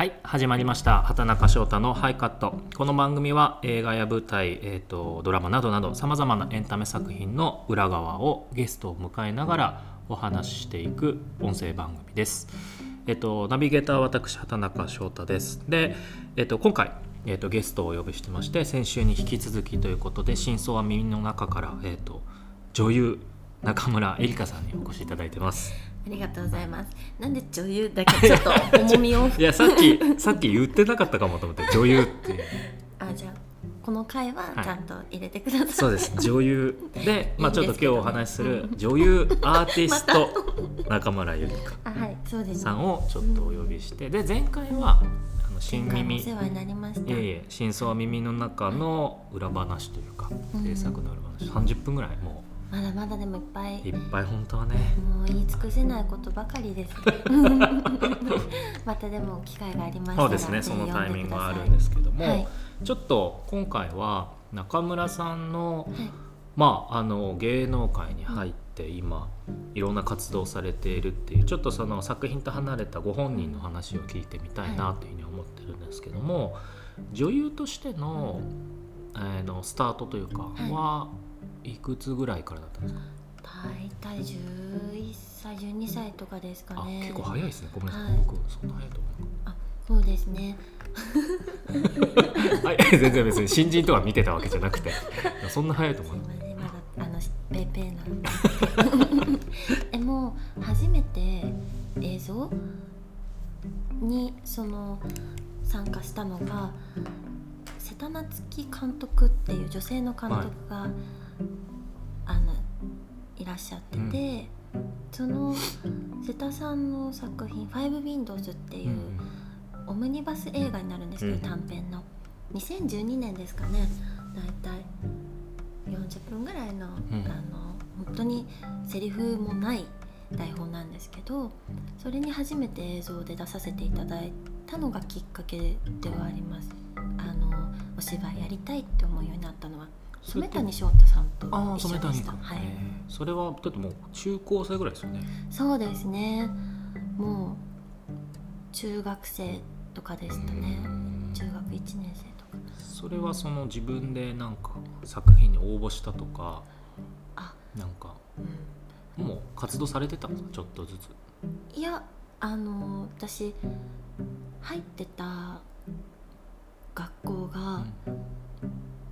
はい始まりました。畑中翔太のハイカット。この番組は映画や舞台、えーと、ドラマなどなどさまざまなエンタメ作品の裏側をゲストを迎えながらお話ししていく音声番組です。えっ、ー、とナビゲーターは私畑中翔太です。で、えっ、ー、と今回えーと、ゲストをお呼びしてまして先週に引き続きということで「真相は耳の中から」えーと女優中村えりかさんにお越しいただいてます。ありがとうございます。なんで女優だけちょっと重みを？いやさっきさっき言ってなかったかもと思って女優って あじゃあこの回はちゃんと入れてください、はい、そうです。女優。でまあちょっと今日お話しする女優アーティスト中村ゆりかさんをちょっとお呼びして、で前回はあの新耳。お世話になりました。いえいえ真相は耳の中の裏話というか、制作の裏話。30分ぐらいもうまだまだでもいっぱい。いっぱい本当はね。もう言い尽くせないことばかりです またでも機会がありましたらそうですね。そのタイミングはあるんですけども、はい、ちょっと今回は中村さんの、はい、まああの芸能界に入って今いろんな活動されているっていうちょっとその作品と離れたご本人の話を聞いてみたいなというふうに思ってるんですけども、はい、女優としての,、えー、のスタートというかは、いくつぐらいからだったんですか？大体11歳12歳とかですかね。結構早いですね。ごめんなさい、はい、僕そんな早いと思うあそうですね。はい。全然別に新人とか見てたわけじゃなくて。そんな早いと思うまだあのペーペーなの。えもう初めて映像にその参加したのが瀬田夏樹監督っていう女性の監督が、はいあのいらっしゃってて、うん、その瀬田さんの作品「ファイブ・ウィンドウズ」っていう、オムニバス映画になるんですけど、短編の。2012年ですかね。大体40分ぐらいの,、あの本当にセリフもない台本なんですけどそれに初めて映像で出させていただいたのがきっかけではあります。あのお芝居やりたいって思うようになったのは染谷翔太さんと一緒でした。はい。それはだってもう中高生ぐらいですよね。そうですね。もう中学生とかでしたね。中学1年生とか。それはその自分でなんか作品に応募したとか、あ、なんか、うん、もう活動されてたんですか？ちょっとずつ。いやあの私入ってた学校が、うん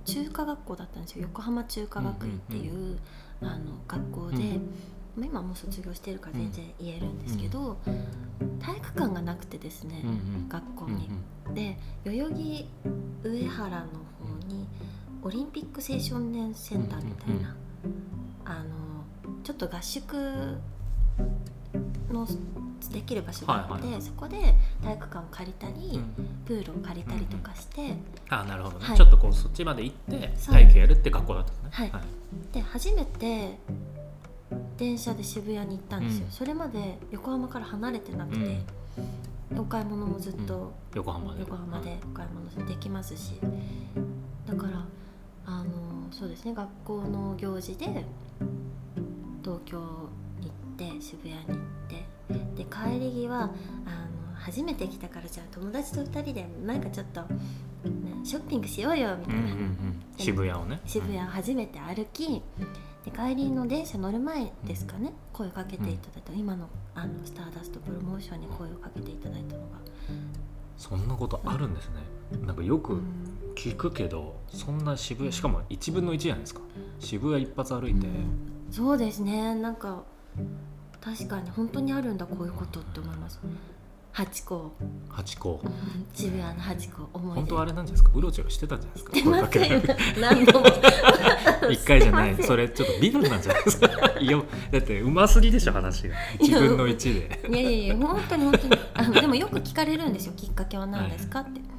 中華学校だったんですよ。横浜中華学院っていう,、あの学校で、まあ、今もう卒業してるから全然言えるんですけど、体育館がなくてですね、学校に。で代々木上原の方にオリンピック青少年センターみたいな、あのちょっと合宿のできる場所があって、はいはい、そこで体育館を借りたり、うん、プールを借りたりとかして、うん、あなるほどね、はい、ちょっとこうそっちまで行って体育やるって学校だったんですね、はい、はい、で初めて電車で渋谷に行ったんですよ、うん、それまで横浜から離れてなくて、お買い物もずっと、横浜で。横浜でお買い物できますし。だからあのそうですね学校の行事で東京に行って渋谷に行ってで帰り際あの初めて来たからじゃあ友達と2人でなんかちょっと、ね、ショッピングしようよみたいな、うんうんうん、渋谷をね。渋谷を初めて歩き、で帰りの電車乗る前ですかね、声をかけていただいた、今のあのスターダストプロモーションに声をかけていただいたのが。そんなことあるんですね、なんかよく聞くけど、そんな渋谷しかも1分の1じゃないですか。渋谷一発歩いて、うん、そうですね。なんか確かに本当にあるんだこういうことって思います。八甲八甲渋谷の八甲思い本当あれなんじゃないですか？うろちょろしてたんじゃないですか？何度も。一回じゃない。それちょっと美談なんじゃないですか？いやだってうますぎでしょ話が。一分の一で。いやいやいや本当に本当に。あのでもよく聞かれるんですよ。きっかけは何ですかって、であ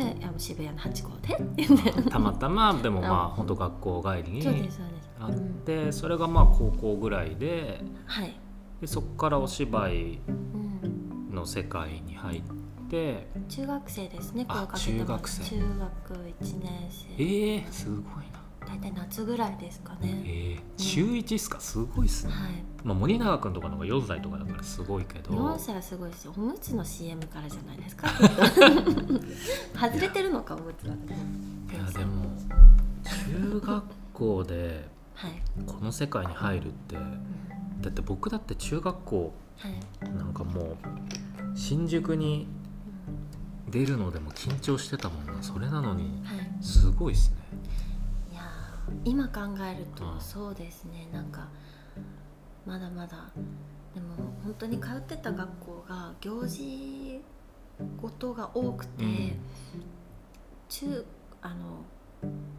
の渋谷の八甲でたまたまでもまあ本当学校帰りにあってそれがまあ高校ぐらいで,、はい、でそこからお芝居の世界に入って、中学生ですね中学生。中学1年生。ええー、すごいな大体夏ぐらいですかね。えー、中1っすか？すごいっすね、はい。まあ、森永君とかの方が4歳とかだからすごいけど。4歳はすごいですよ。おむつの CM からじゃないですか？外れてるのかおむつだって。いやでも中学校ではい、この世界に入るってだって僕だって中学校はい。なんかもう新宿に出るのでも緊張してたもんな。それなのにはい。すごいっすね。いやー今考えるとうん。そうですね。なんかまだまだ。でも本当に通ってた学校が行事事が多くて、うん。中あの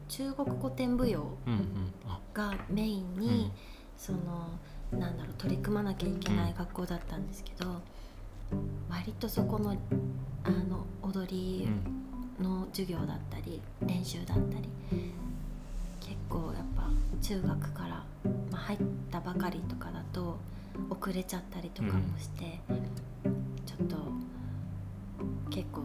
中国古典舞踊がメインに、うん。そのなんだろう取り組まなきゃいけない学校だったんですけど、割とそこのあの踊うりん。の授業だったり練習だったり結構やっぱ中学から、まあ、入ったばかりとかだと遅れちゃったりとかもして、ちょっと結構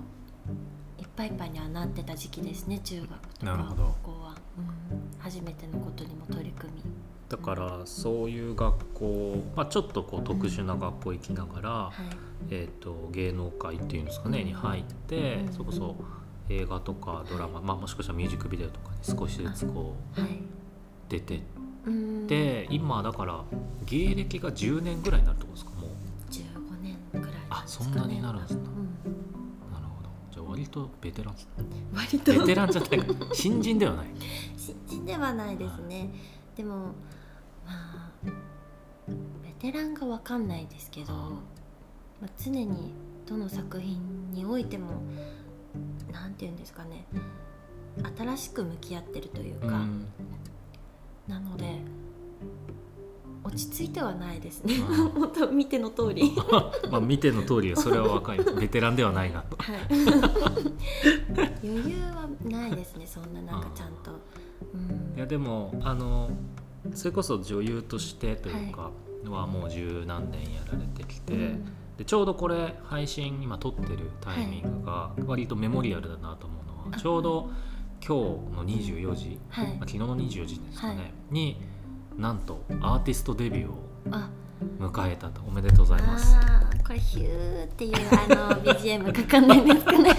いっぱいいっぱいにはなってた時期ですね中学とか高校は、うん、初めてのことにも取り組み。だからそういう学校、まあ、ちょっとこう特殊な学校行きながら、はい。えー、と芸能界っていうんですかねに入って、うん。そこそ映画とかドラマ、まあ、もしかしたらミュージックビデオとかに少しずつこうはい出てっうん。て、今だから芸歴が10年ぐらいになるってことですか？もう。15年ぐらい。あんですかねそんなになるんですね。うん。なるほど。じゃあ割とベテラン割と。ベテランじゃないか。新人ではない。新人ではないですね。でもまあベテランが分かんないですけど、うんまあ、常にどの作品においてもなんて言うんですかね。新しく向き合ってるというか、うん。なので落ち着いてはないですね。本当 見ての通り。まあ見ての通りそれは若い ベテランではないなと。はい。余裕はないですねそんななんかちゃんと、うん、いやでもあのそれこそ女優としてというかはもう十何年やられてきて、うんでちょうどこれ配信今撮ってるタイミングが割とメモリアルだなと思うのは、あちょうど今日の24時、はい。まあ、昨日の24時ですかね、はい。になんとアーティストデビューをあ。迎えたと。おめでとうございます。これヒューっていうあの BGM かかんな いんですかね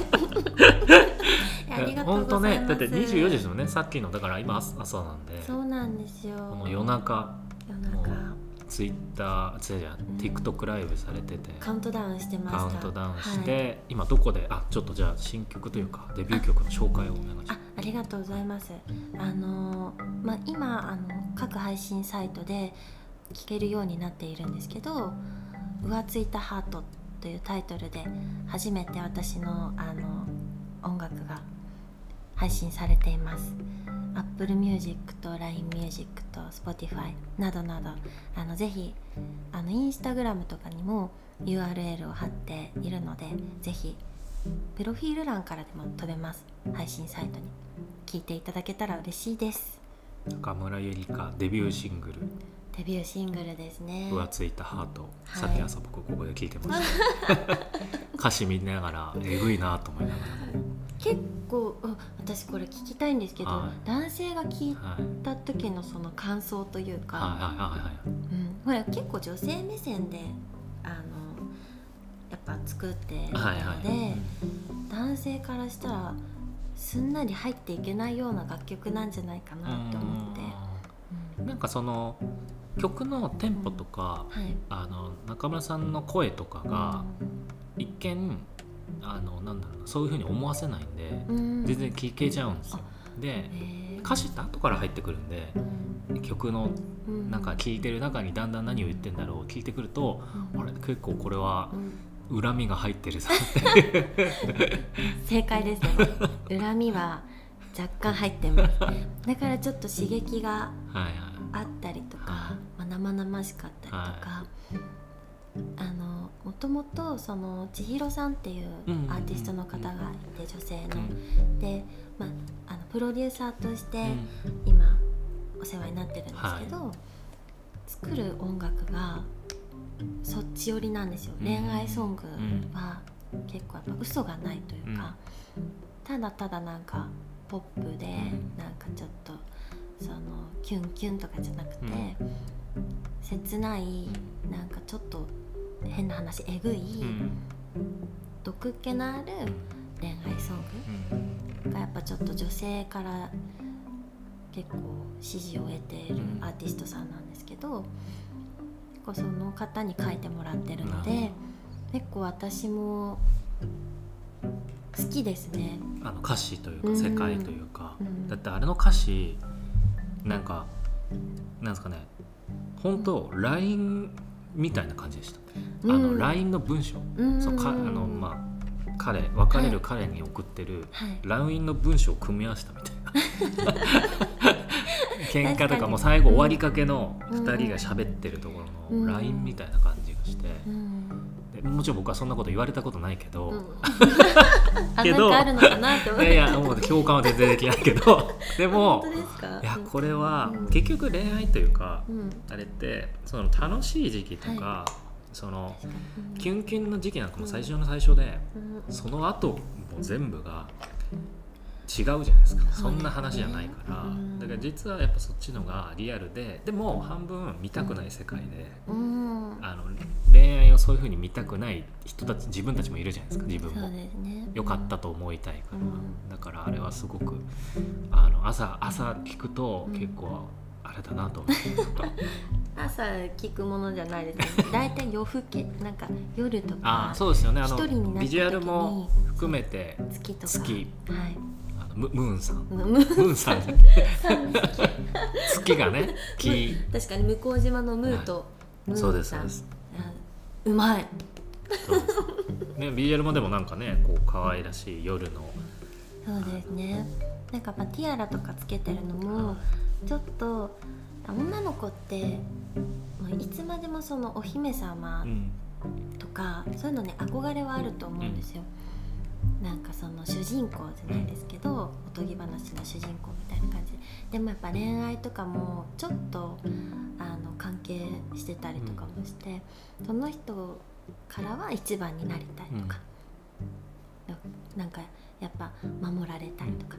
本当ねだって24時ですもんね。さっきのだから今朝朝なんでそうなんですよ。この夜中。夜中ツイッター違うじゃん、ん TikTok ライブされてて。カウントダウンしてました。カウントダウンして、はい。今どこで？あちょっとじゃあ新曲というかデビュー曲の紹介をお願いしまあありがとうございます。あのーまあ今あの各配信サイトで聴けるようになっているんですけど「浮ついたハート」というタイトルで初めて私のあの音楽が配信されています。Apple Music と LINE Music と Spotify などなどあのぜひあのインスタグラムとかにも URL を貼っているのでぜひプロフィール欄からでも飛べます。配信サイトに。聞いていただけたら嬉しいです。す中村ゆりかデビューシングル。デビューシングルです「ね。浮ついたハート」はい。さっき朝僕ここで聞いてました。歌詞見ながらえぐいなと思いなが結構うん私これ聞きたいんですけど、はい。男性が聞いた時のその感想というか、結構女性目線であのやっぱ作っているので、はい。はい。男性からしたらすんなり入っていけないような楽曲なんじゃないかなって思って、うん。なんかその曲のテンポとか、はい。あの中村さんの声とかが一見あのなんだろうなそういうふうに思わせないんで、うん。全然聴けちゃうんですよ。で歌詞って後から入ってくるんで曲のうん。なんか聴いてる中にだんだん何を言ってんだろう聞いてくると、うん。あれ結構これはうん。恨みが入ってるぞ 正解ですね。恨みは若干入ってますだからちょっと刺激がはいはい。あったりとか、はい。まあ、生々しかったりとか、あのもともとその千尋さんっていううんうんうんアーティストの方がいて女性の、うん。で、まあ、あのプロデューサーとしてうん。今お世話になってるんですけど、作る音楽がそっち寄りなんですよ、うん。恋愛ソングは結構やっぱ嘘がないというか、ただただなんかポップでん。なんかちょっとそのキュンキュンとかじゃなくて、切ないなんかちょっと変な話えぐい、うん毒気のある恋愛ソングがやっぱちょっと女性から結構支持を得ているうん。アーティストさんなんですけど、結構その方に書いてもらってるので結構私も好きですね。あの歌詞といううん。か世界というか、うん。だってあれの歌詞なんかなんですかね本当 LINE みたいな感じでした、あのうん LINE の文章、うん。そうかあのまあ彼別れる彼に送ってるはい。LINE の文章を組み合わせたみたいな。喧嘩と確かもう最後終わりかけのうん2人が喋ってるところうん。の LINE みたいな感じがして、うん。でもちろん僕はそんなこと言われたことないけど、うん。あ けどなんかあるのかなって思って。いやいやもう共感は全然できないけど でもいやこれはうん。結局恋愛というかうん。あれってその楽しい時期とかそのキュンキュンの時期なんかも最初の最初でうん。その後も全部が違うじゃないですか。そうですねそんな話じゃないから。うん。だから実はやっぱそっちのがリアルででも半分見たくない世界でうん。あの恋愛をそういうふうに見たくない人たち自分たちもいるじゃないですか自分も。ね。良かったと思いたいから、うん。だからあれはすごくあの朝朝聞くとうん。結構あれだなと思って、朝聞くものじゃないですね。大体夜更けなんか夜とかあそうですよね。あのビジュアルも含めて月とか月。はい。あのムムーンさん。ムーンさん。月がね木。確かに向島のムーとムーンさんそうですそうです。あうまい。そう。ですねビジュアルもでもなんかねこう可愛らしい夜の。そうですね。なんかまあティアラとかつけてるのもちょっと女の子ってまあいつまでもそのお姫様うん。とか、そういうのね憧れはあると思うんですよ、なんかその主人公じゃないですけど、おとぎ話の主人公みたいな感じ。ででもやっぱ恋愛とかもちょっとあの関係してたりとかもして、その人からは一番になりたいとか、なんかやっぱ守られたいとか、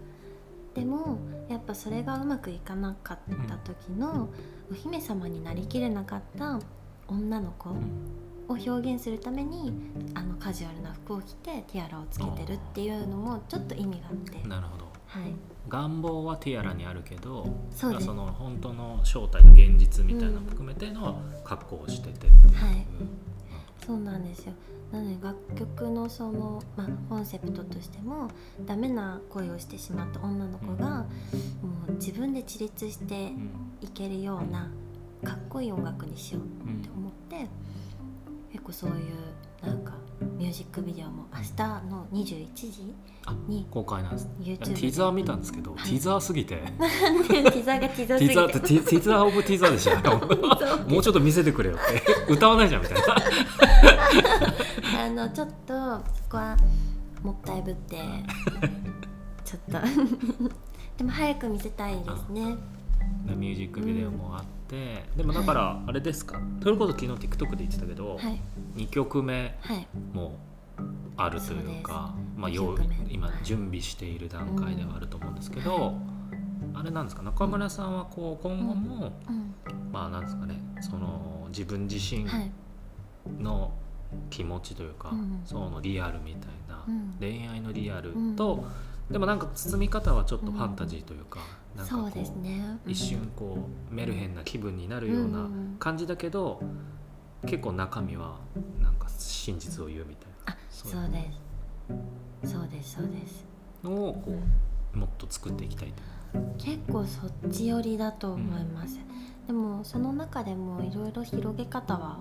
でもやっぱそれがうまくいかなかった時の、お姫様になりきれなかった女の子、うんを表現するためにあのカジュアルな服を着てティアラをつけてるっていうのもちょっと意味があって、なるほど。はい、願望はティアラにあるけどそうその本当の正体と現実みたいなのも含めての格好をしてて。ってい。う、はいそうなんですよ。なので楽曲のその、まあ、コンセプトとしてもダメな恋をしてしまった女の子が、もう自分で自立してうん。いけるようなかっこいい音楽にしよううんって思って結構そういうなんかミュージックビデオも明日の21時あに公開なんです。ねティザー見たんですけど、はい。ティザーすぎて。ティザーがティザーすぎて？ティザーオブティザーでした。よもうちょっと見せてくれよって。歌わないじゃんみたいな。あのちょっとそこはもったいぶってちょっと。でも早く見せたいですね。ミュージックビデオもあって、でもだからあれですか、それこそ昨日 TikTok で言ってたけど、はい。2曲目はい。もあるというかまあ、二用曲目。今はい準備している段階ではあると思うんですけど、あれなんですか？中村さんはこう今後も、うん。まあなんですかねその自分自身はい。の気持ちというか、うん。そのリアルみたいな、うん。恋愛のリアルうん。と、でもなんか包み方はちょっとファンタジーというか、なんかこそうですね。一瞬こうメルヘンな気分になるような感じだけど、結構中身はなんか真実を言うみたいな。あそうです。そうですそうです。のをこうもっと作っていきたいと。結構そっち寄りだと思います、でもその中でもいろいろ広げ方は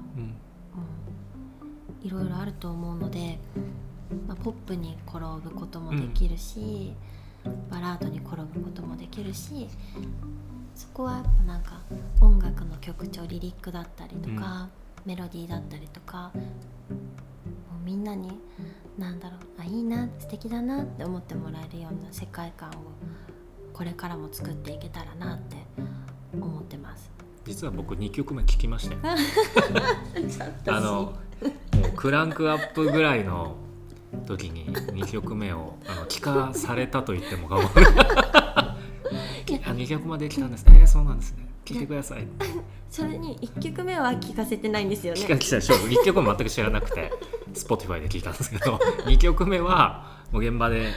いろいろあると思うので、まあ、ポップに転ぶこともできるし、バラードに転ぶこともできるしそこはやっぱなんか音楽の曲調リリックだったりとか、メロディーだったりとかもうみんなになんだろうあいいな素敵だなって思ってもらえるような世界観をこれからも作っていけたらなって思ってます。実は僕2曲目聞きましたよ あのもうクランクアップぐらいの時に2曲目をあの聞かされたと言っても過言あの2曲まで来たんですね。えー、そうなんですね。聞いてください。それに1曲目は聞かせてないんですよね。聞か聞いたでしょ1曲も全く知らなくて Spotify で聞いたんですけど2曲目はもう現場で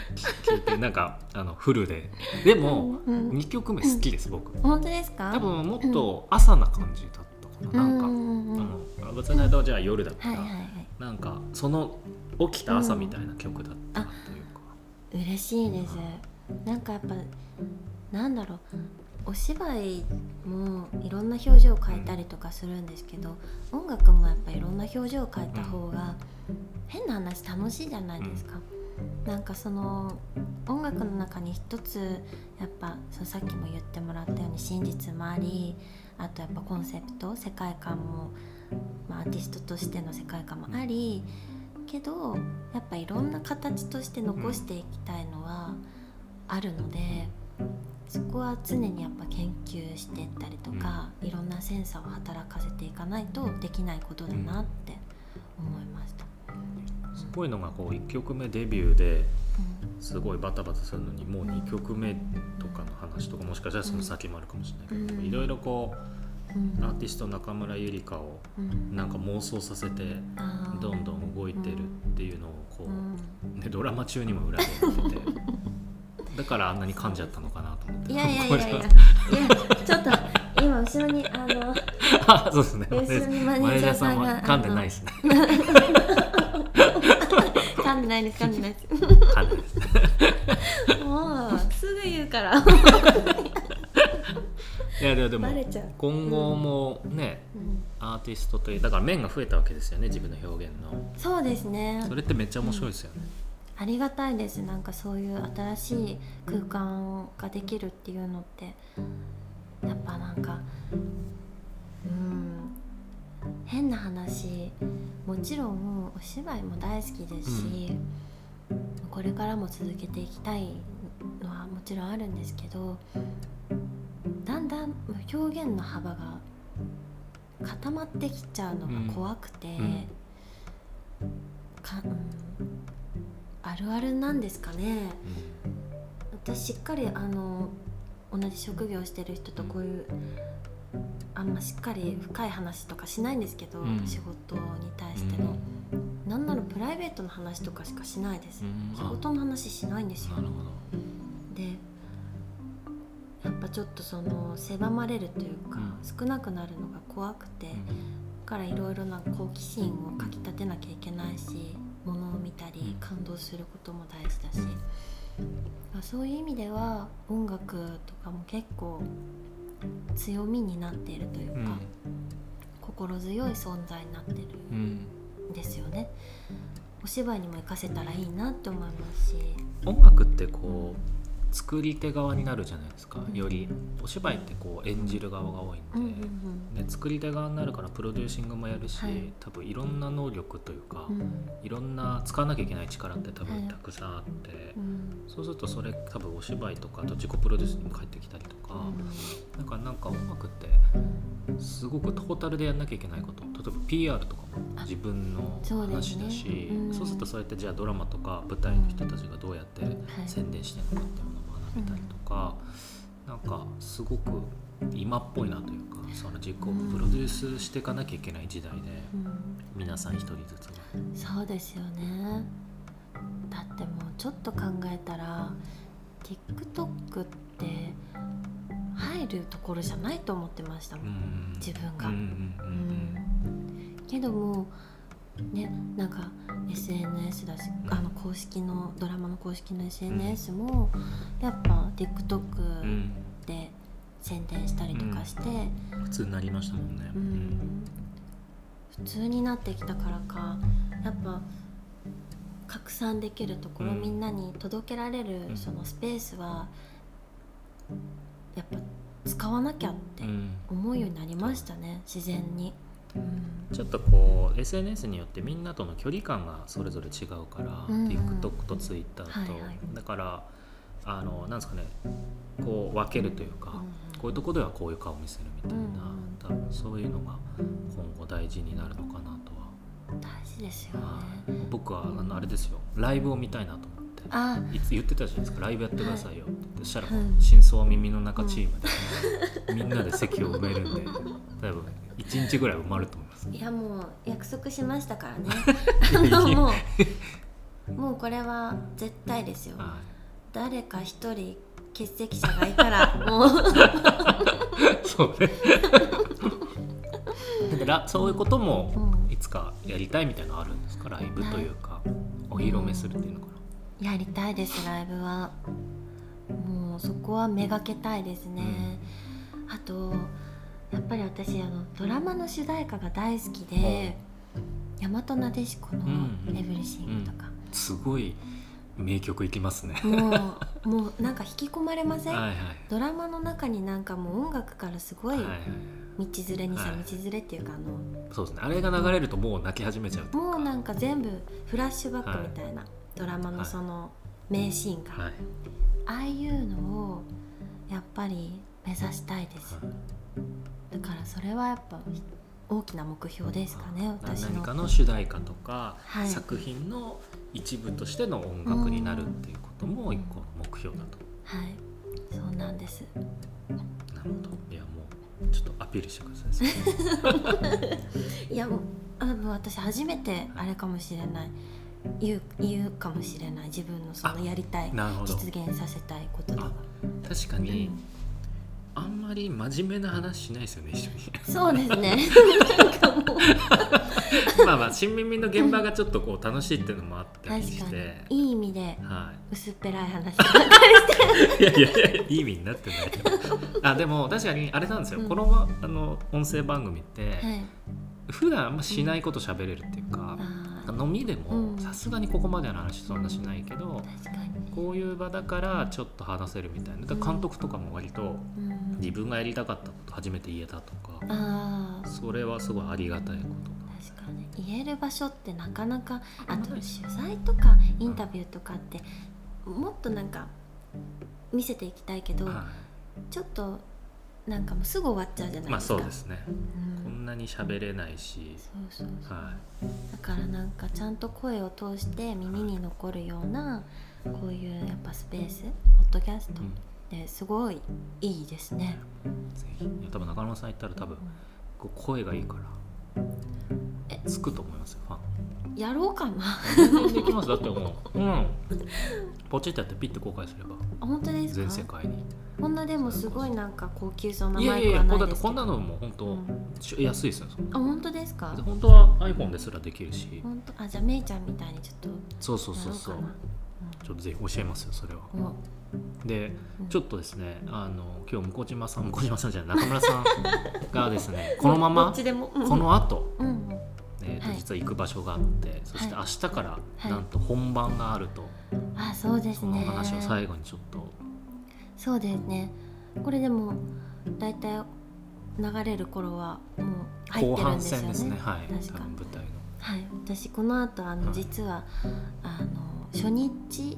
聞いてなんかあのフルで。でもうん。うん2曲目好きです僕。本当ですか？多分もっと朝な感じだった。かななんか、うんうんうん。あの別に間はじゃあ夜だった。ら、はいはいはい。なんかその起きた朝みたいな曲だったなというか、嬉しいです。なんかやっぱなんだろう。お芝居もいろんな表情を変えたりとかするんですけど音楽もやっぱいろんな表情を変えた方が変な話楽しいじゃないですか。なんかその音楽の中に一つやっぱそうさっきも言ってもらったように真実もありあとやっぱコンセプト世界観も、まあ、アーティストとしての世界観もありけどやっぱいろんな形として残していきたいのはあるのでそこは常にやっぱ研究していったりとか、いろんなセンサーを働かせていかないとできないことだなって思いました。すごいのがこう1曲目デビューでうすごいバタバタするのにもう2曲目とかの話とかもしかしたらその先もあるかもしれないけど、うん。いろいろこんうアーティスト中村ゆりかをうん。なんか妄想させてどんどん動いてるっていうのをこうね、ドラマ中にも裏でやってて。だからあんなに噛んじゃったのかなと思って。いやいやいやいや。いやこちょっと今後ろにあのれ あそうですね。後ろにマネージャーさんが噛んでないですね噛んでないです噛んでないです。噛んでないです。ねもうすぐ言うから。いやでも今後もね、うん。アーティストというだから面が増えたわけですよね自分の表現の。そうですね。それってめっちゃ面白いですよね、ありがたいです。なんかそういう新しい空間ができるっていうのってやっぱなんかうん変な話もちろんお芝居も大好きですし、これからも続けていきたいのはもちろんあるんですけどだんだん表現の幅が固まってきちゃうのが怖くて、うん。かうんあるあるなんですかね。私しっかりあの同じ職業をしてる人とこういうあんましっかり深い話とかしないんですけど、うん。仕事に対しての、なんならプライベートの話とかしかしないです、うん。仕事の話しないんですよ。でやっぱちょっとその狭まれるというか、うん。少なくなるのが怖くて、だからいろいろな好奇心をかきたてなきゃいけないしものを見たりうん。感動することも大事だし、まあそういう意味では音楽とかも結構強みになっているというか、うん。心強い存在になってるうんんですよね。お芝居にも活かせたらいいなって思いますし、音楽ってこう作り手側になるじゃないですか。よりお芝居ってこう演じる側が多いうんうんん。で,、で作り手側になるからプロデューシングもやるし、はい。多分いろんな能力というか、うん。うんいろんな使わなきゃいけない力って多はい。分たくさんあって、うん。そうするとそれ多分お芝居とかあと自己プロデュースにも返ってきたりとか、うなんかなんか音楽ってんすごくトータルでやんなきゃいけないこと。例えば PR とかも自分の話だしうん。そうするとそうやってじゃあドラマとか舞台の人たちがどうやってはい。宣伝してるのかっていうのを学べたりとか、なんかすごく今っぽいなというかその自己プロデュースしていかなきゃいけない時代でうん。皆さん一人ずつが。そうですよね。だってもうちょっと考えたら TikTok って入るところじゃないと思ってましたもん、うん。自分が。うんけどもねなんか SNS だしあの公式のドラマの公式の SNS もやっぱ TikTok で宣伝したりとかして、普通になりましたもんね。うん。普通になってきたからかやっぱ拡散できるところ、うん。みんなに届けられるうん。そのスペースはやっぱ使わなきゃってうん。思うようになりましたね自然に。うん。ちょっとこう SNS によってみんなとの距離感がそれぞれ違うから、うん。TikTok と Twitter と、はいはい。だからあのなんですかねこう分けるというか、うんこういうとこではこういう顔を見せるみたいな、うん。多分そういうのが今後大事になるのかなとは、大事ですよね。はい。僕はあのあれですよ。ライブを見たいなと思ってあいつ言ってたじゃないですか。ライブやってくださいよ。ってそしたら、はい。真相耳の中チームで、みんなで席を埋めるんで多分1日ぐらい埋まると思います。いやもう約束しましたからね。あのもうもうこれは絶対ですよ。は誰か一人欠席者がいたらもう。いそうね。だからそういうこともうん。いつかやりたいみたいなのあるんですか？ライブというかお披露目するっていうのかやりたいですライブは。もうそこはめがけたいですね、あとやっぱり私あのドラマの主題歌が大好きで「大和なでしこのうん。エブリシング」とか、なすごい名曲いきますね。もうもうなんか引き込まれません、はいはい。ドラマの中になんかもう音楽からすごいはいはい道連れにさ、はい道連れっていうかあのそうですね。あれが流れるともう泣き始めちゃうもうなんか全部フラッシュバックみたいな、ドラマのその名シーンが、はい。ああいうのをやっぱり目指したいです。だからそれはやっぱ大きな目標ですかね私の。何かの主題歌とか、はい。作品の一部としての音楽になるっていうことも一個の目標だと、はい。そうなんです。なるほど。いやもうちょっとアピールしてください。いやもうあの私初めてあれかもしれない言う言うかもしれない。自分のそのやりたいなるほど。実現させたいこととあか確かに。あんまり真面目な話しないですよね一緒に。そうですね。まあまあ新耳の現場がちょっとこう楽しいっていうのもあったり確かしてに。いい意味では薄っぺらい話い、いやいやいやいい意味になってないあでも確かにあれなんですよ、うん。このあの音声番組って、はい。普段あんましないこと喋れるっていうか、あー飲みでうん。もさすがにここまでの話そんなしないけど、こういう場だからちょっと話せるみたいな。監督とかも割とうん。自分がやりたかったこと初めて言えたとかそれはすごいありがたいこ確かに。言える場所ってなかなかあと取材とかインタビューとかってもっとなんか見せていきたいけど、ちょっとなんかもうすぐ終わっちゃうじゃい、まあないですか、そうですね、うん。こんなに喋れないし、そうそうそう、はだからなんかちゃんと声を通して耳に残るようなこういうやっぱスペースポッドキャストい、うん。ってすごいいいですね、ぜひいや多分中野さん行ったら多分こう声がいいからえ？つくと思いますよファン。やろうかな。できますだってもう。うん。ポチってやってピッて公開すれば。あ本当ですか？全世界にこんなでもすごいなんか高級そうないマやイクいやいやこうだってこんなのも本当、うん。安いですよあ本当ですか？本当は iPhone ですらできるし。本当？あじゃあめいちゃんみたいにちょっとそうそうそうそう。やろちょっとぜひ教えますよそれは。でうん。ちょっとですねあの今日向島さん 向島さんじゃない中村さんがですねこのまどまこの後、うんうん。えーとはい。実は行く場所があってそしてはい。明日からはい。なんと本番があると、あそうですそのね話を最後にちょっとそうですね。これでもだいたい流れる頃はもう入ってるんですよね。すね。はい。確か。舞台の。はい。私この後あの、はい。実はあの初日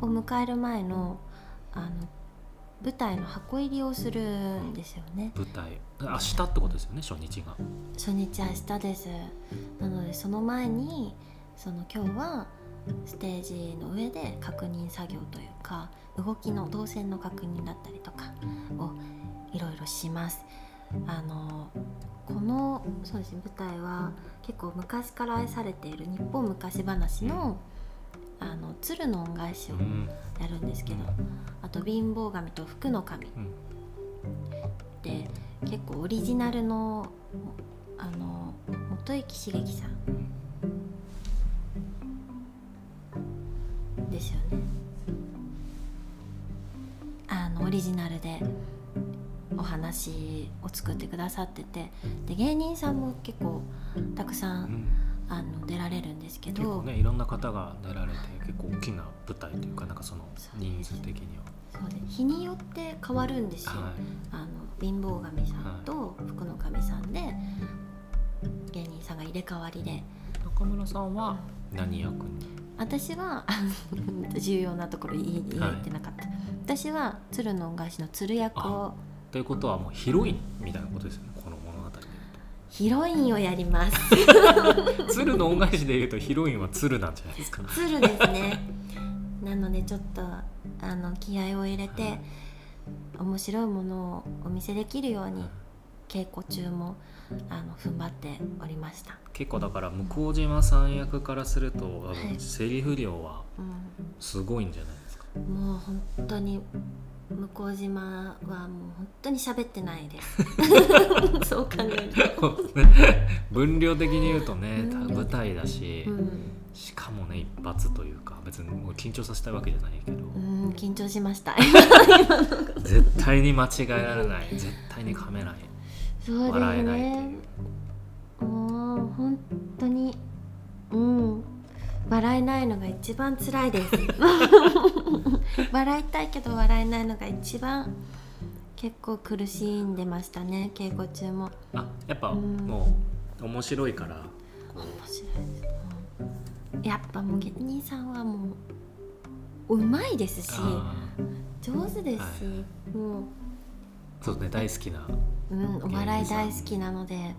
を迎える前のあの舞台の箱入りをするんですよね。舞台。明日ってことですよね？初日が。初日明日です。なのでその前にその今日はステージの上で確認作業というか動きの動線の確認だったりとかをいろいろします。あのこのそうですね舞台は結構昔から愛されている日本昔話のあの鶴の恩返しをうん。やるんですけどあと貧乏神と福の神。うん。で結構オリジナルのあの元池茂樹さんですよね。あのオリジナルでお話を作ってくださってて。で芸人さんも結構たくさうん。んあの出られるんですけど。結構ねいろんな方が出られて結構大きな舞台というかなんかその人数的にそうで日によって変わるんですよ、は、はい、あの貧乏神さんと福の神さんで芸人さんが入れ替わりで。中村さんは何役に？私は重要なところ言えてなかった、私は鶴の恩返しの鶴役をということはもうヒロインみたいなことですよね。この物語でヒロインをやります。鶴の恩返しで言うとヒロインは鶴なんじゃないですか。鶴ですね。なのでちょっとあの気合を入れて、はい。面白いものをお見せできるように稽古中もあの踏ん張っておりました、結構だから向島さん役からすると多はい。分セリフ量はうすごいんじゃないですか、ん、もう本当に向島はもう本当に喋ってないです。そう考えると、分量的に言うとねうん。舞台だし、うん。しかもね一発というか別にもう緊張させたいわけじゃないけど、うん、緊張しました。絶対に間違えられない。絶対に噛めない笑えないといね。うもう本当にうん。笑えないのが一番辛いです。笑いたいけど笑えないのが一番結構苦しんでましたね稽古中も。あやっぱうん。もう面白いからこ面白いです、うん。やっぱもう芸人さんはもううまいですし上手ですし、もう。ーそうね大好きなうん、お笑い大好きなので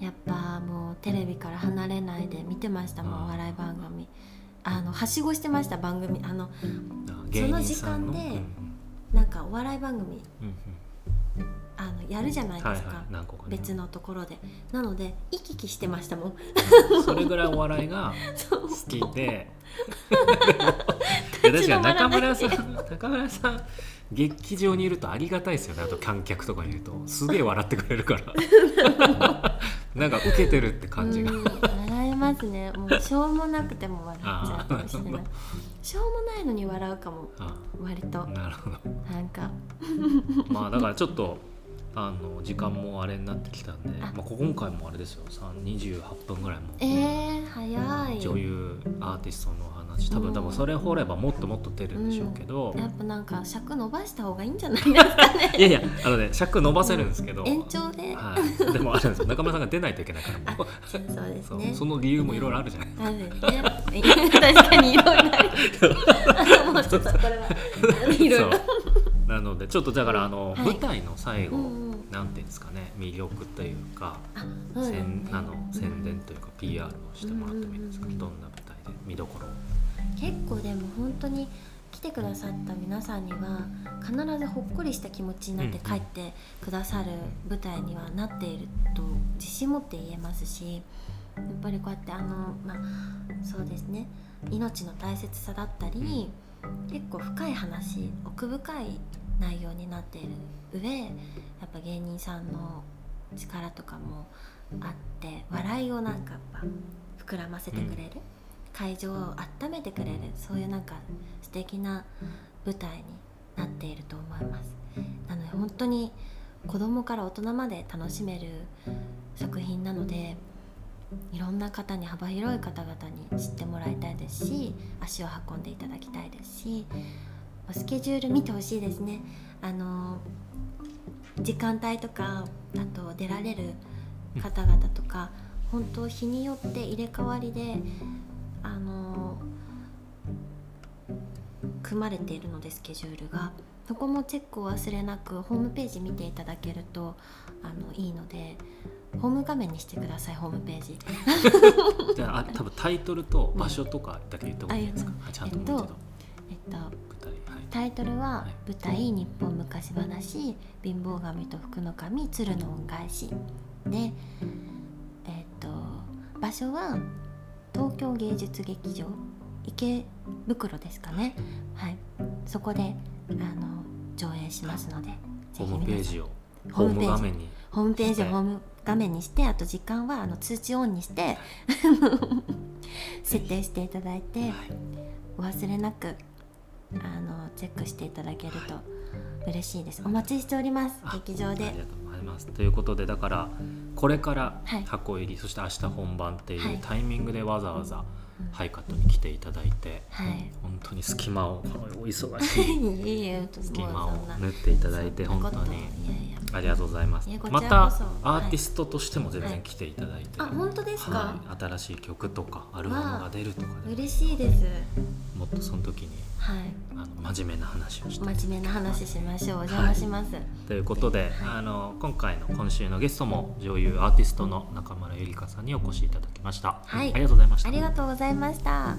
やっぱもうテレビから離れないで見てましたもんお笑い番組。あのはしごしてました番組。あのその時間でうんなんかお笑い番組やるじゃないですか、はいはい。何個かね。別のところで。なので行き来してましたもん。それぐらいお笑いが 好きで。いや確かに中村さん中村さん劇場にいるとありがたいですよね。あと観客とかにいると。すげえ笑ってくれるから。なんか受けてるって感じが。うん。笑えますね。もうしょうもなくても笑っちゃうかもしれない。あしょうもないのに笑うかも。あ割と。なるほど。なんか。まあだからちょっとあの時間もあれになってきたんであ。まあ、今回もあれですよ。3 28分ぐらいも。えー、早い。女優アーティストの話。多分多分それ掘ればもっともっと出るんでしょうけど、やっぱなんか尺伸ばした方がいいんじゃないですかね。いやいやあのね尺伸ばせるんですけど、延長で、はい、でもあるんです。よ中村さんが出ないといけないからもう。そうですね。その理由もいろいろあるじゃない。あるね確かにいろいろある。もうちょっとこれはいろいろなのでちょっとだからあの、はい。舞台の最後、うんうん。なんていうんですかね魅力というか、うですね宣あの宣伝というか PR をしてもらってもいいですか、うんどんな舞台で見どころを。結構でも本当に来てくださった皆さんには必ずほっこりした気持ちになって帰ってくださる舞台にはなっていると自信持って言えますしやっぱりこうやってあのまあそうですね命の大切さだったり結構深い話奥深い内容になっている上やっぱ芸人さんの力とかもあって笑いをなんかやっぱ膨らませてくれる、会場を温めてくれるそういうなんか素敵な舞台になっていると思います。なので本当に子供から大人まで楽しめる作品なのでいろんな方に幅広い方々に知ってもらいたいですし足を運んでいただきたいですしスケジュール見てほしいですね。あの時間帯とかあと出られる方々とか本当日によって入れ替わりであの組まれているのでスケジュールが。そこもチェックを忘れなくホームページ見ていただけるとあのいいのでホーム画面にしてくださいホームページ。じゃああ多分タイトルと場所とかだけ言った方がいいですか、あはいちゃんとえっと舞台はいタイトルははい「舞台日本昔話貧乏神と福の神鶴の恩返し」でえっと場所は東京芸術劇場池袋ですかね。はい。そこであの上映しますのでホームページをホームページ。ム画面に。ホームページホーム画面にしてあと時間はあの通知オンにして 設定していただいて、はい。お忘れなくあのチェックしていただけると嬉しいです。お待ちしております。あ劇場で。ありがとうございます。ということでだからこれからはい。箱入り、そして明日本番ってはい。いうタイミングでわざわざうんハイカットに来ていただいてはい。本当に隙間をお忙しい 隙間を縫っていただいて本当に。ありがとうございます。またアーティストとしても全然来ていただいて、あ本当ですか、はい、新しい曲とかアルバムが出るとかで嬉しいですもっとその時にはい。あの真面目な話をして真面目な話しましょう。お邪魔します、ということで、あの今回の今週のゲストも女優アーティストの中村ゆりかさんにお越しいただきました、はい。ありがとうございました。ありがとうございました